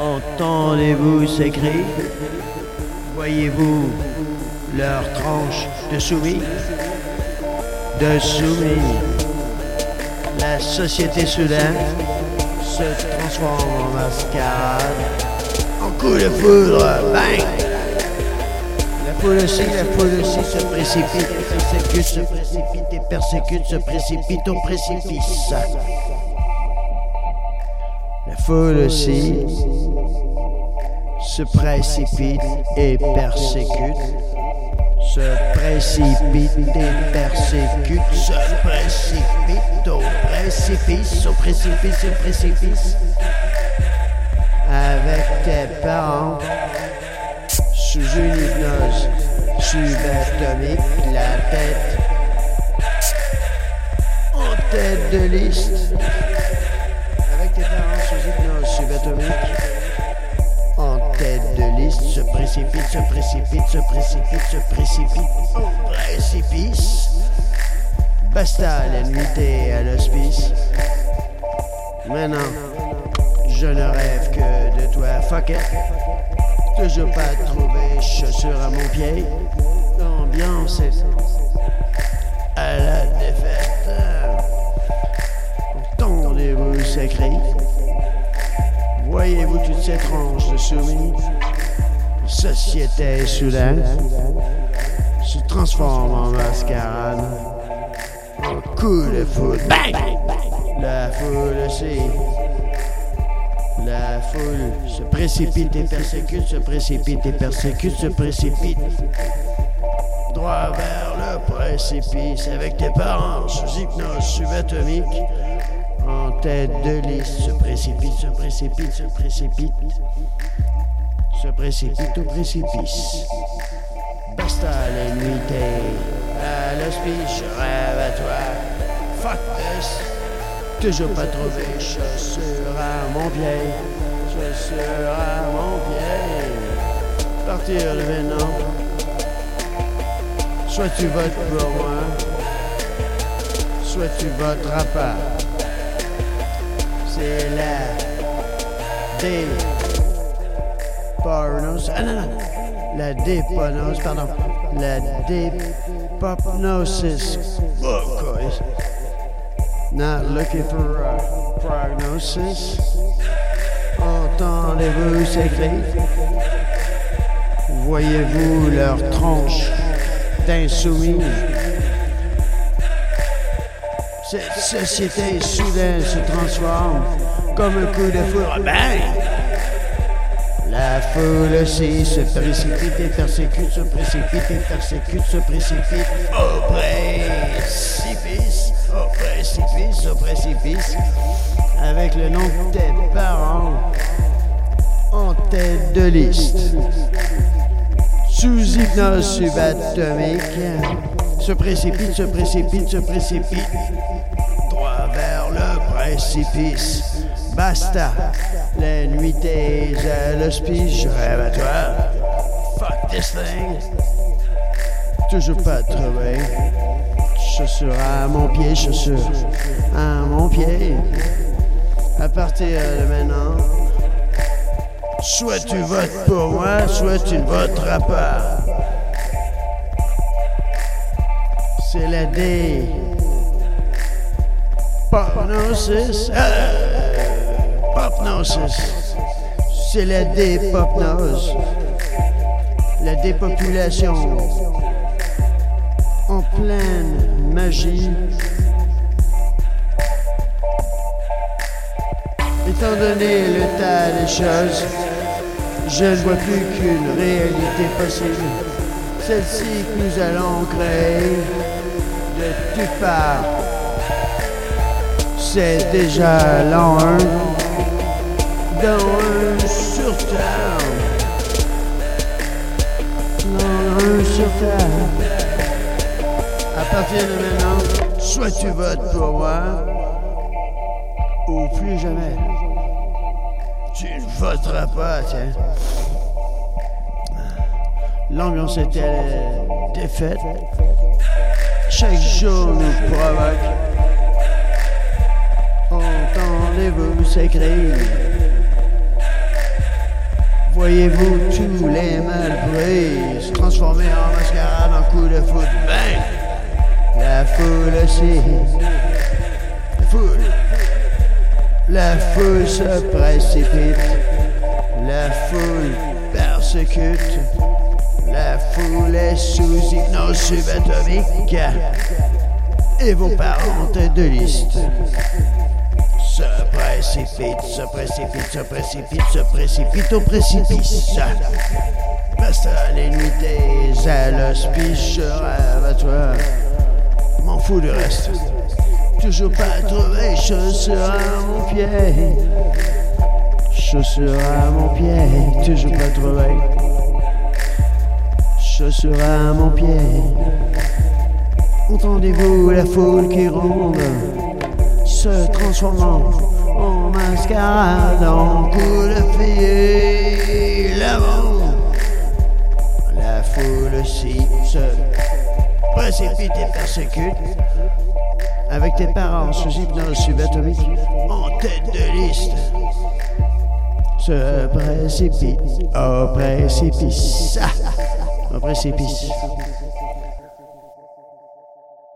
Entendez-vous ces cris? Voyez-vous leur tranche de soumis De soumis. La société soudaine se transforme en mascarade. En coup de foudre, bang La foule aussi, la foule aussi se précipite, persécute, se précipite et persécute, se précipite au précipice. La foule aussi. se précipite et persécute, se précipite et persécute, se précipite au précipice, au précipice, au précipice, avec tes parents, sous une hypnose subatomique, la tête en tête de liste, en tête de liste se précipite, se précipite, se précipite, se précipite au précipice. Basta l'ennui à l'hospice. Maintenant, je ne rêve que de toi, fuck it. Toujours pas trouvé chaussures à mon pied. L'ambiance est à la défaite. Entendez-vous ces cris? Voyez-vous toutes ces tranches de soumis Société soudaine se transforme en mascarade? En coup de foudre. Bang! La foule aussi. La foule se précipite et persécute, se précipite et persécute, se précipite. Droit vers le précipice avec tes parents sous hypnose subatomique. Tête de liste se précipite, se précipite, se précipite. Se précipite au précipice. Basta l'ennui à l'hospice, je rêve à toi. Fuck this. Toujours pas trouvé chaussures à mon pied. Chaussures à mon pied. Partir de maintenant. Soit tu votes pour moi, soit tu voteras pas. C'est la dépornose. Ah non, non. La pardon. La dépopnosis. Oh, guys. Not looking for a prognosis. Entendez-vous ces cris? Voyez-vous leur tronche d'insoumis? Cette société soudaine se transforme comme un coup de foudre. Bang! La foule aussi se précipite et persécute, se précipite et persécute, se précipite au précipice, au précipice, au précipice, avec le nom de tes parents en tête de liste. Sous hypnose subatomique, se précipite, se précipite, se précipite, droit vers le précipice. Basta, les nuitées à l'hospice, je rêve à toi. Fuck this thing. Toujours pas trouvé. Chaussures à mon pied, chaussures à mon pied. À partir de maintenant, soit tu votes pour moi, soit tu ne voteras pas. C'est la D. Popnosis. Euh, popnosis. C'est la dépopnose. La dépopulation. En pleine magie. Étant donné le tas des choses, je ne vois plus qu'une réalité possible. Celle-ci que nous allons créer de toutes parts. C'est déjà l'an 1 dans un sur terre. L'an 1 sur terre. À partir de maintenant, soit tu votes pour moi, ou plus jamais. Tu ne voteras pas, tiens? L'ambiance était défaite. Chaque jour nous provoque. Entendez-vous ces cris Voyez-vous tous les malpris se transformer en mascarade en coup de foot. Ben, la foule aussi. La foule. Se précipite. La foule persécute. La foule est sous hypnose subatomique. Et vos parents tête de liste se précipite, se précipite, se précipite, se précipite au précipice. Basta les nuits tes ailes, je rêve à toi. M'en fous du reste. Toujours pas trouvé, chaussure à mon pied. Chaussure à mon pied, toujours pas trouvé. Chaussure à mon pied. Entendez-vous la foule qui ronde? se transformant en mascarade, en coup de fille. La foule si se précipite et persécute avec tes parents sous hypnose subatomique en tête de liste se précipite au précipice. Au précipice.